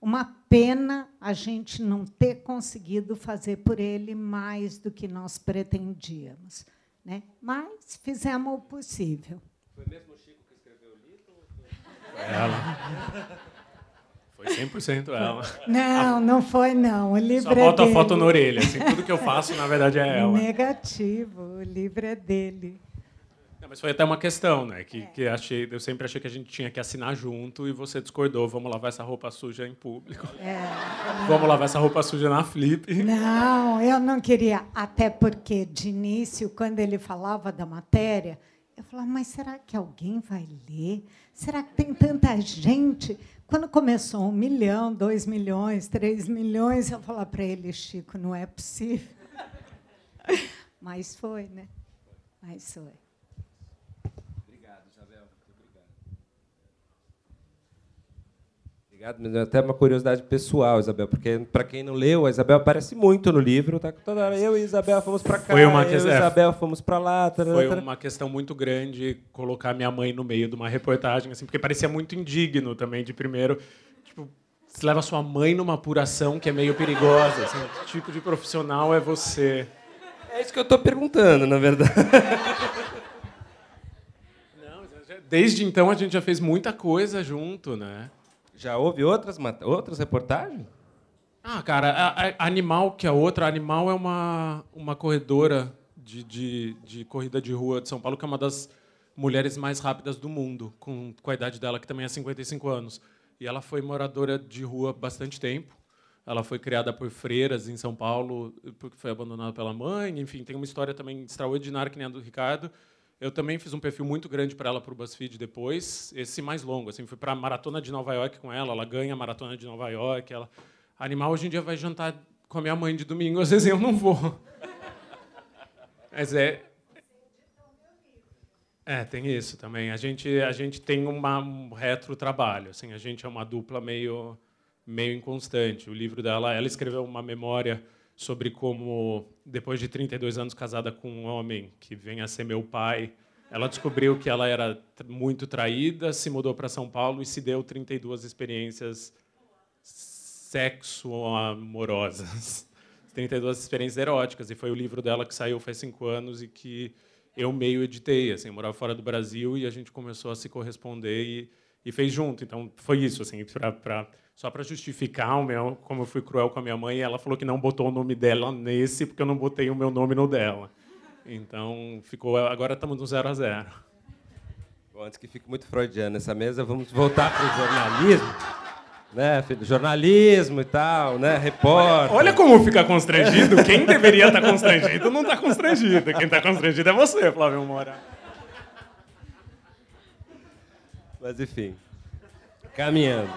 uma pena a gente não ter conseguido fazer por ele mais do que nós pretendíamos. Né? Mas fizemos o possível. Foi mesmo o Chico que escreveu o livro? Foi ela. Foi 100% ela. Não, não foi, não. O livro Só bota é dele. a foto na orelha. Assim, tudo que eu faço, na verdade, é ela. Negativo. O livro é dele. Não, mas foi até uma questão, né? Que, que achei, eu sempre achei que a gente tinha que assinar junto e você discordou. Vamos lavar essa roupa suja em público. É. Vamos lavar essa roupa suja na Flip. Não, eu não queria. Até porque, de início, quando ele falava da matéria, eu falava, mas será que alguém vai ler? Será que tem tanta gente? Quando começou um milhão, dois milhões, três milhões, eu falava para ele, Chico, não é possível. Mas foi, né? Mas foi. Obrigado, Isabel. Muito obrigado. Obrigado, mas é até uma curiosidade pessoal, Isabel, porque para quem não leu, a Isabel aparece muito no livro, tá? Toda hora eu e Isabel fomos para cá, Foi uma eu que- e é, Isabel fomos para lá. tarará, Foi tarará. uma questão muito grande colocar minha mãe no meio de uma reportagem, assim, porque parecia muito indigno também, de primeiro. Tipo, você leva sua mãe numa apuração que é meio perigosa. Assim, que tipo de profissional é você? É isso que eu estou perguntando, na verdade. Não, Desde então a gente já fez muita coisa junto, né? Já houve outras, outras reportagens? Ah, cara, a, a- Animal, que é outra, Animal é uma, uma corredora de, de, de corrida de rua de São Paulo, que é uma das mulheres mais rápidas do mundo, com, com a idade dela, que também é 55 anos. E ela foi moradora de rua bastante tempo. Ela foi criada por freiras em São Paulo, porque foi abandonada pela mãe. Enfim, tem uma história também extraordinária, que nem a do Ricardo. Eu também fiz um perfil muito grande para ela para o BuzzFeed depois, esse mais longo. Assim, fui para a maratona de Nova York com ela, ela ganha a maratona de Nova York. Ela... Animal hoje em dia vai jantar com a minha mãe de domingo, às vezes eu não vou. Mas é. É, tem isso também. A gente, a gente tem uma, um retro trabalho. Assim, a gente é uma dupla meio, meio inconstante. O livro dela, ela escreveu uma memória sobre como, depois de 32 anos casada com um homem que vem a ser meu pai, ela descobriu que ela era muito traída, se mudou para São Paulo e se deu 32 experiências sexo-amorosas. 32 experiências eróticas. E foi o livro dela que saiu faz cinco anos e que eu meio editei. Assim, eu morava fora do Brasil e a gente começou a se corresponder e, e fez junto. Então, foi isso. Assim, pra- só para justificar o meu, como eu fui cruel com a minha mãe, ela falou que não botou o nome dela nesse porque eu não botei o meu nome no dela. Então, ficou. agora estamos no zero a zero. Bom, antes que fique muito freudiano nessa mesa, vamos voltar para o jornalismo. Né, filho? Jornalismo e tal, né? Repórter. Olha como fica constrangido. Quem deveria estar constrangido não está constrangido. Quem está constrangido é você, Flávio Moura. Mas enfim, caminhando.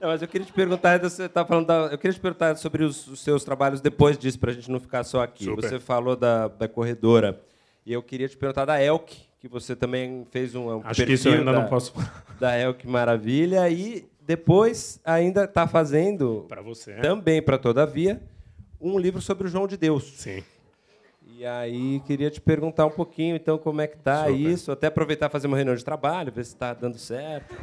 Não, mas eu queria te perguntar, você tá falando da, eu queria te perguntar sobre os, os seus trabalhos depois disso, para a gente não ficar só aqui. Super. Você falou da, da corredora e eu queria te perguntar da Elk, que você também fez um, um Acho que isso eu ainda da, não posso da Elk Maravilha e depois ainda está fazendo para você. também para Todavia um livro sobre o João de Deus. Sim. E aí queria te perguntar um pouquinho, então, como é que tá Super. isso, até aproveitar e fazer uma reunião de trabalho, ver se está dando certo.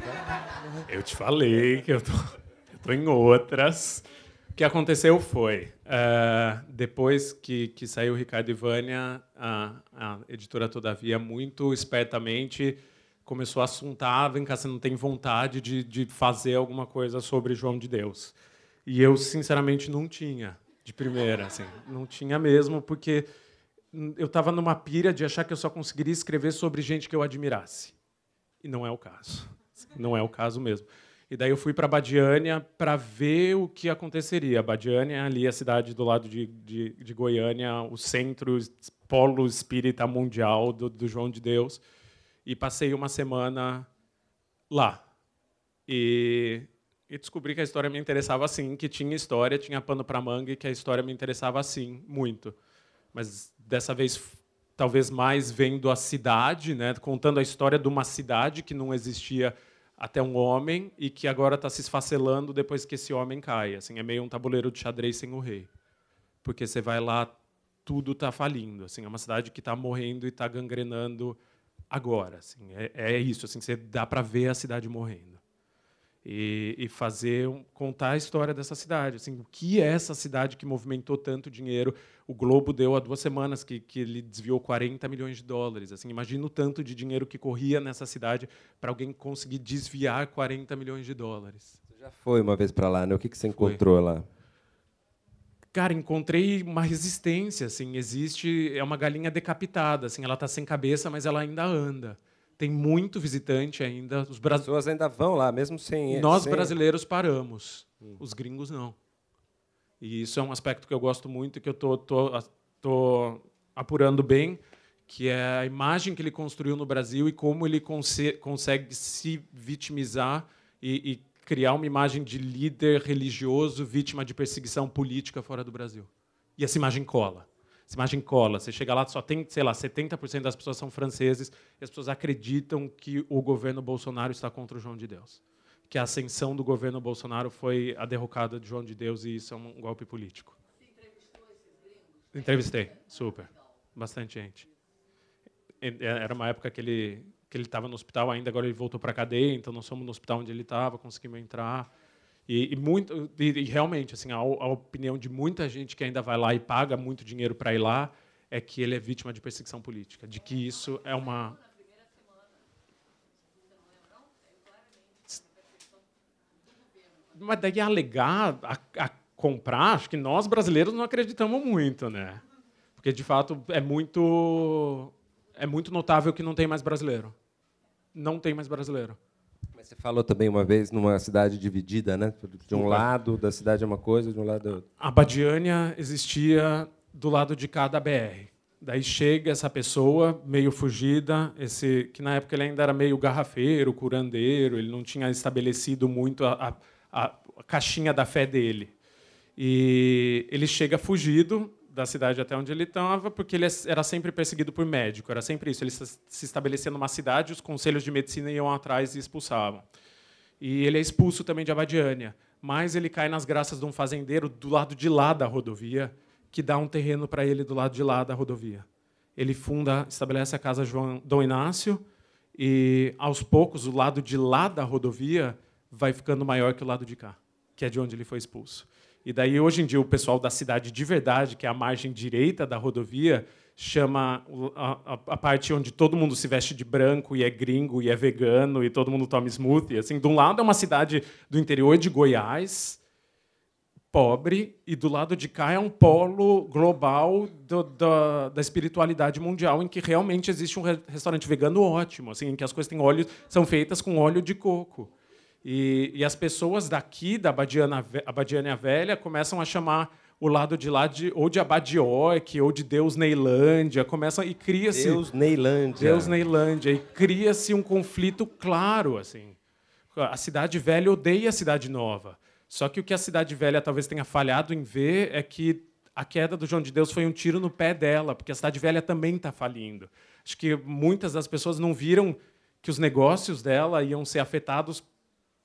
Eu te falei que eu tô, eu tô em outras. O que aconteceu foi, eh, depois que, que saiu o Ricardo e Vânia, a, a editora Todavia, muito espertamente, começou a assuntar, vem cá, você não tem vontade de, de fazer alguma coisa sobre João de Deus. E eu, sinceramente, não tinha, de primeira, assim. Não tinha mesmo, porque eu estava numa pira de achar que eu só conseguiria escrever sobre gente que eu admirasse. E não é o caso. Não é o caso mesmo. E daí eu fui para Badiânia para ver o que aconteceria. Badiânia é ali a cidade do lado de, de, de Goiânia, o centro, polo espírita mundial do, do João de Deus. E passei uma semana lá. E, e descobri que a história me interessava assim, que tinha história, tinha pano para manga e que a história me interessava assim, muito. Mas dessa vez talvez mais vendo a cidade, né, contando a história de uma cidade que não existia até um homem e que agora está se esfacelando depois que esse homem cai. Assim, é meio um tabuleiro de xadrez sem o rei. Porque você vai lá, tudo está falindo. Assim, é uma cidade que está morrendo e está gangrenando agora. Assim, é, é isso. Assim, você dá para ver a cidade morrendo e, e fazer contar a história dessa cidade. Assim, o que é essa cidade que movimentou tanto dinheiro? O Globo deu há duas semanas que, que ele desviou 40 milhões de dólares. Assim, imagina o tanto de dinheiro que corria nessa cidade para alguém conseguir desviar 40 milhões de dólares. Você já foi uma vez para lá, né? O que, que você encontrou foi. lá? Cara, encontrei uma resistência, assim, existe, é uma galinha decapitada, assim, ela está sem cabeça, mas ela ainda anda tem muito visitante ainda. Os bra... pessoas ainda vão lá, mesmo sem. Nós sem... brasileiros paramos, hum. os gringos não. E isso é um aspecto que eu gosto muito e que eu tô, tô, tô apurando bem, que é a imagem que ele construiu no Brasil e como ele conse consegue se vitimizar e, e criar uma imagem de líder religioso vítima de perseguição política fora do Brasil. E essa imagem cola. Essa imagem cola. Você chega lá, só tem, sei lá, 70% das pessoas são franceses e as pessoas acreditam que o governo Bolsonaro está contra o João de Deus. Que a ascensão do governo Bolsonaro foi a derrocada de João de Deus e isso é um golpe político. Você entrevistou esses gringos? Entrevistei, super. Bastante gente. Era uma época que ele que ele estava no hospital ainda, agora ele voltou para a cadeia, então nós fomos no hospital onde ele estava, conseguimos entrar. E, e muito, e, e, realmente, assim, a, a, opinião de muita gente que ainda vai lá e paga muito dinheiro para ir lá é que ele é vítima de perseguição política, de que isso é uma mas daí alegar a, a, comprar, acho que nós brasileiros não acreditamos muito, né? Porque de fato é muito é muito notável que não tem mais brasileiro. Não tem mais brasileiro. Você falou também uma vez numa cidade dividida, né? De um lado da cidade é uma coisa, de um lado é outra. A Badiânia existia do lado de cada BR. Daí chega essa pessoa meio fugida, esse que na época ele ainda era meio garrafeiro, curandeiro, ele não tinha estabelecido muito a, a, a caixinha da fé dele. E ele chega fugido, da cidade até onde ele estava, porque ele era sempre perseguido por médico, era sempre isso. Ele se estabelecia numa cidade, os conselhos de medicina iam atrás e expulsavam. E ele é expulso também de Abadiânia, mas ele cai nas graças de um fazendeiro do lado de lá da rodovia, que dá um terreno para ele do lado de lá da rodovia. Ele funda, estabelece a casa João Dom Inácio, e aos poucos o lado de lá da rodovia vai ficando maior que o lado de cá, que é de onde ele foi expulso. E daí, hoje em dia, o pessoal da cidade de verdade, que é a margem direita da rodovia, chama a, a, a, parte onde todo mundo se veste de branco e é gringo e é vegano e todo mundo toma smoothie. Assim, de um lado é uma cidade do interior de Goiás, pobre, e do lado de cá é um polo global do, da, da, espiritualidade mundial, em que realmente existe um restaurante vegano ótimo, assim, em que as coisas têm óleo, são feitas com óleo de coco. E, e as pessoas daqui, da Abadiana, Abadiânia Velha, começam a chamar o lado de lá de, ou de Abadioque, ou de Deus Neilândia, começa e cria-se Deus Neilândia. Deus Neilândia e cria-se um conflito claro assim. A cidade velha odeia a cidade nova. Só que o que a cidade velha talvez tenha falhado em ver é que a queda do João de Deus foi um tiro no pé dela, porque a cidade velha também está falindo. Acho que muitas das pessoas não viram que os negócios dela iam ser afetados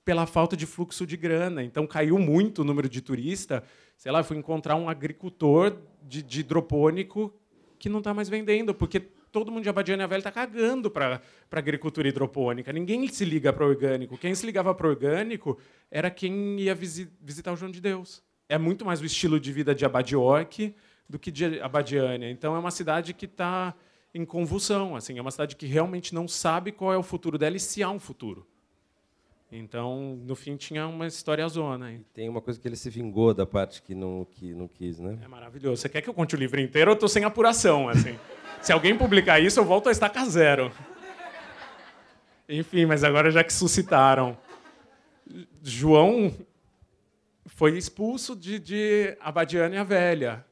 pela falta de fluxo de grana. Então caiu muito o número de turista. Sei lá, fui encontrar um agricultor de, de hidropônico que não está mais vendendo, porque todo mundo de Abadiânia Velha está cagando para agricultura hidropônica. Ninguém se liga para orgânico. Quem se ligava para orgânico era quem ia visi visitar o João de Deus. É muito mais o estilo de vida de Abadioque do que de Abadiânia. Então é uma cidade que está em convulsão. Assim, é uma cidade que realmente não sabe qual é o futuro dela e se há um futuro. Então, no fim, tinha uma história zona. E tem uma coisa que ele se vingou da parte que não, que não quis, né? É maravilhoso. Você quer que eu conte o livro inteiro? Eu estou sem apuração, assim. Se alguém publicar isso, eu volto a estacar zero. Enfim, mas agora já que suscitaram. João foi expulso de, de Abadiânia Velha.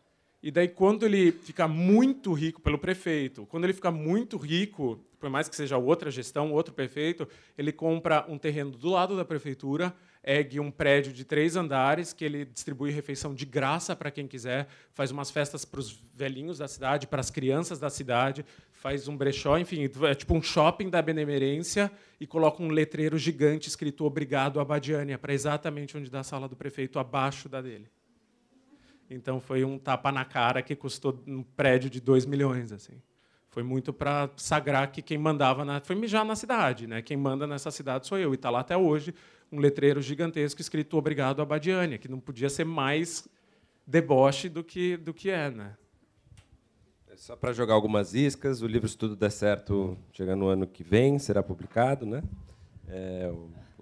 E daí, quando ele fica muito rico, pelo prefeito, quando ele fica muito rico, por mais que seja outra gestão, outro prefeito, ele compra um terreno do lado da prefeitura, ergue um prédio de três andares que ele distribui refeição de graça para quem quiser, faz umas festas para os velhinhos da cidade, para as crianças da cidade, faz um brechó, enfim, é tipo um shopping da benemerência e coloca um letreiro gigante escrito Obrigado Abadiânia, para exatamente onde dá a sala do prefeito, abaixo da dele. Então foi um tapa na cara que custou um prédio de 2 milhões. assim. Foi muito para sagrar que quem mandava na, foi mijar na cidade, né? Quem manda nessa cidade sou eu e está lá até hoje um letreiro gigantesco escrito Obrigado Abadiânia, que não podia ser mais deboche do que do que é, né? É só para jogar algumas iscas, o livro Se Tudo Der Certo chega no ano que vem, será publicado, né? É,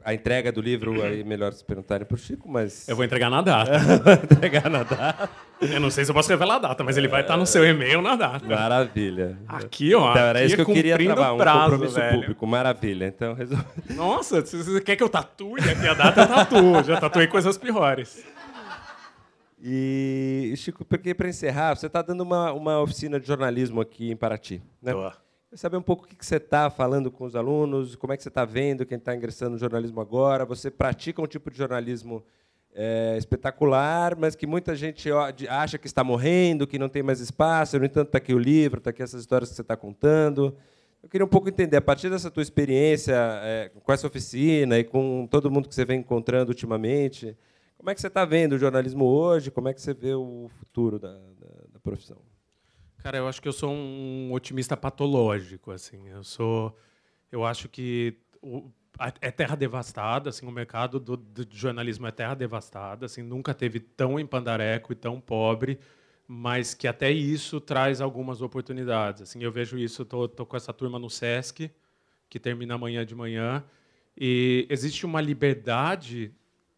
a entrega do livro aí melhor se perguntarem para o Chico, mas eu vou entregar na data. entregar na data. Eu não sei se eu posso revelar a data, mas ele vai estar no seu e-mail na data. Maravilha. Aqui, ó. Então, era isso que eu queria travar, um prazo, compromisso velho. público. Maravilha. Então, resolvi. Nossa, se você quer que eu tatue aqui a data, eu tatuo. Já tatuei coisas piores. E, Chico, porque para encerrar, você está dando uma, uma oficina de jornalismo aqui em Paraty, né? Tô. Saber um pouco o que você está falando com os alunos, como é que você está vendo quem está ingressando no jornalismo agora. Você pratica um tipo de jornalismo é, espetacular, mas que muita gente acha que está morrendo, que não tem mais espaço. No entanto, está aqui o livro, está aqui essas histórias que você está contando. Eu queria um pouco entender, a partir dessa tua experiência é, com essa oficina e com todo mundo que você vem encontrando ultimamente, como é que você está vendo o jornalismo hoje? Como é que você vê o futuro da, da- da profissão? Cara, eu acho que eu sou um otimista patológico, assim. Eu sou, eu acho que o- a- é terra devastada, assim. O mercado do, do jornalismo é terra devastada, assim. Nunca teve tão em pandareco e tão pobre, mas que até isso traz algumas oportunidades. Assim, eu vejo isso. Tô, tô com essa turma no Sesc que termina amanhã de manhã e existe uma liberdade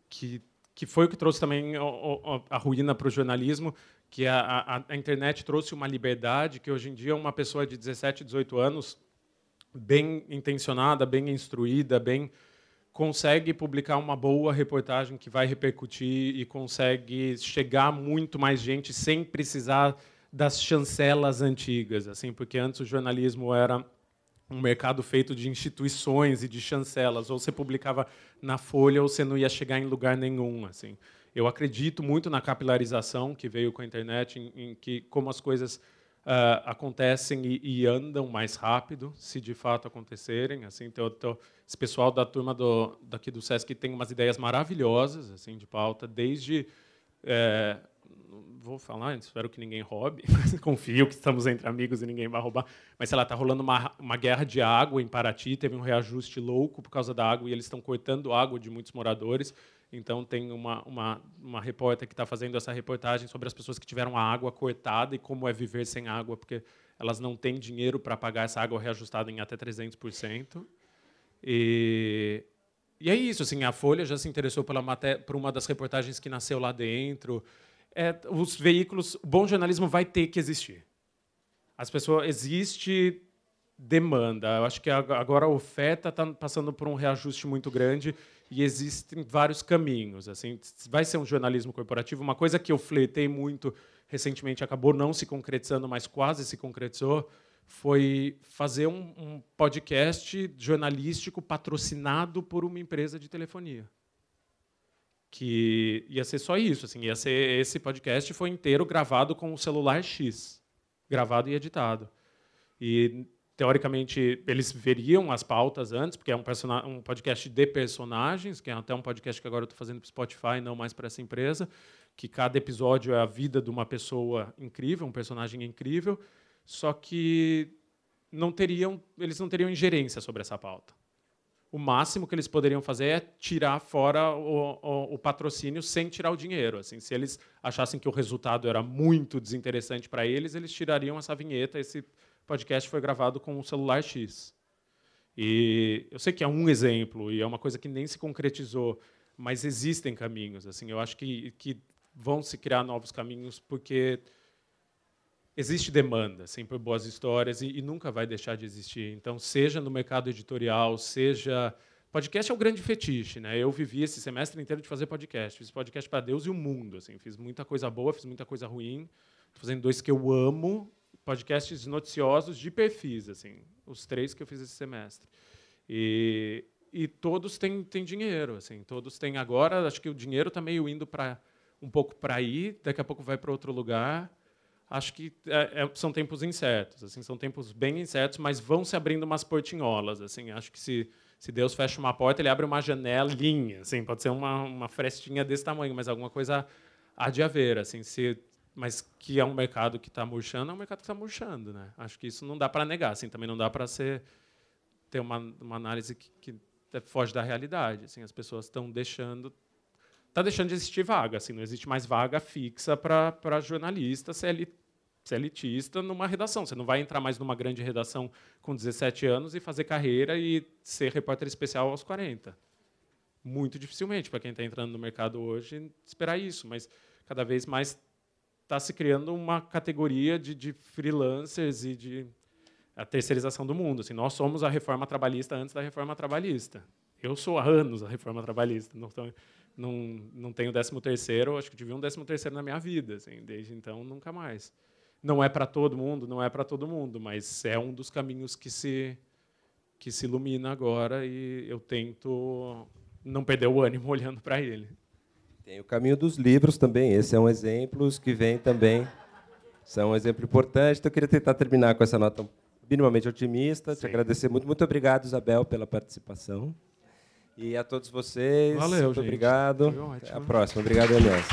que que foi o que trouxe também o- o- a ruína para o jornalismo, que a, a, a internet trouxe uma liberdade que hoje em dia uma pessoa de 17, 18 anos, bem intencionada, bem instruída, bem consegue publicar uma boa reportagem que vai repercutir e consegue chegar muito mais gente sem precisar das chancelas antigas, assim, porque antes o jornalismo era um mercado feito de instituições e de chancelas. Ou você publicava na Folha ou você não ia chegar em lugar nenhum. Assim, eu acredito muito na capilarização que veio com a internet, em, em que como as coisas ah, acontecem e, e andam mais rápido, se de fato acontecerem. Assim, então, tô- esse pessoal da turma do, daqui do Sesc tem umas ideias maravilhosas assim de pauta, desde é, vou falar, espero que ninguém roube, confio que estamos entre amigos e ninguém vai roubar. Mas, sei lá, está rolando uma, uma guerra de água em Paraty, teve um reajuste louco por causa da água e eles estão cortando água de muitos moradores. Então, tem uma, uma, uma repórter que está fazendo essa reportagem sobre as pessoas que tiveram a água cortada e como é viver sem água, porque elas não têm dinheiro para pagar essa água reajustada em até 300%. E, e é isso, assim, a Folha já se interessou pela maté por uma das reportagens que nasceu lá dentro. É, os veículos, o bom jornalismo vai ter que existir. As pessoas existe demanda. Eu acho que ag- agora a oferta está passando por um reajuste muito grande e existem vários caminhos. Assim, vai ser um jornalismo corporativo. Uma coisa que eu flertei muito recentemente acabou não se concretizando, mas quase se concretizou, foi fazer um, um podcast jornalístico patrocinado por uma empresa de telefonia que ia ser só isso, assim, ia ser esse podcast foi inteiro gravado com o celular X, gravado e editado. E teoricamente eles veriam as pautas antes, porque é um, um podcast de personagens, que é até um podcast que agora eu estou fazendo para o Spotify, não mais para essa empresa, que cada episódio é a vida de uma pessoa incrível, um personagem incrível, só que não teriam, eles não teriam ingerência sobre essa pauta o máximo que eles poderiam fazer é tirar fora o, o- o patrocínio sem tirar o dinheiro. Assim, se eles achassem que o resultado era muito desinteressante para eles, eles tirariam essa vinheta. Esse podcast foi gravado com um celular X. E eu sei que é um exemplo e é uma coisa que nem se concretizou, mas existem caminhos. Assim, eu acho que, que vão se criar novos caminhos porque existe demanda assim, por boas histórias e, e nunca vai deixar de existir. Então, seja no mercado editorial, seja. Podcast é o grande fetiche, né? Eu vivi esse semestre inteiro de fazer podcast. Fiz podcast para Deus e o mundo. Assim. Fiz muita coisa boa, fiz muita coisa ruim. Estou fazendo dois que eu amo, podcasts noticiosos de perfis, assim, os três que eu fiz esse semestre. E, e todos têm, têm dinheiro, assim, todos têm agora, acho que o dinheiro está meio indo para um pouco para aí, daqui a pouco vai para outro lugar. Acho que é, é, são tempos incertos, assim, são tempos bem incertos, mas vão se abrindo umas portinholas, assim. Acho que se se Deus fecha uma porta, ele abre uma janelinha, assim, pode ser uma, uma frestinha desse tamanho, mas alguma coisa há de haver, assim, se, mas que é um mercado que está murchando, é um mercado que está murchando, né? Acho que isso não dá para negar, assim, também não dá para ser ter uma, uma análise que, que foge da realidade, assim, as pessoas estão deixando está deixando de existir vaga, assim, não existe mais vaga fixa para jornalista, ser elitista numa redação. Você não vai entrar mais numa grande redação com 17 anos e fazer carreira e ser repórter especial aos 40. Muito dificilmente, para quem está entrando no mercado hoje, esperar isso. Mas cada vez mais está se criando uma categoria de, de, freelancers e de a terceirização do mundo. Assim, nós somos a reforma trabalhista antes da reforma trabalhista. Eu sou há anos a reforma trabalhista. Não, não, não tenho décimo terceiro, acho que tive um décimo terceiro na minha vida. Assim, desde então, nunca mais não é para todo mundo, não é para todo mundo, mas é um dos caminhos que se que se ilumina agora e eu tento não perder o ânimo olhando para ele. Tem o caminho dos livros também, esse é um exemplo, que vem também são um exemplo importante. Então eu queria tentar terminar com essa nota minimamente otimista, Sim. te agradecer muito. Muito obrigado, Isabel, pela participação. E a todos vocês, Valeu, muito gente. obrigado. Até a próxima. Obrigado, Elias.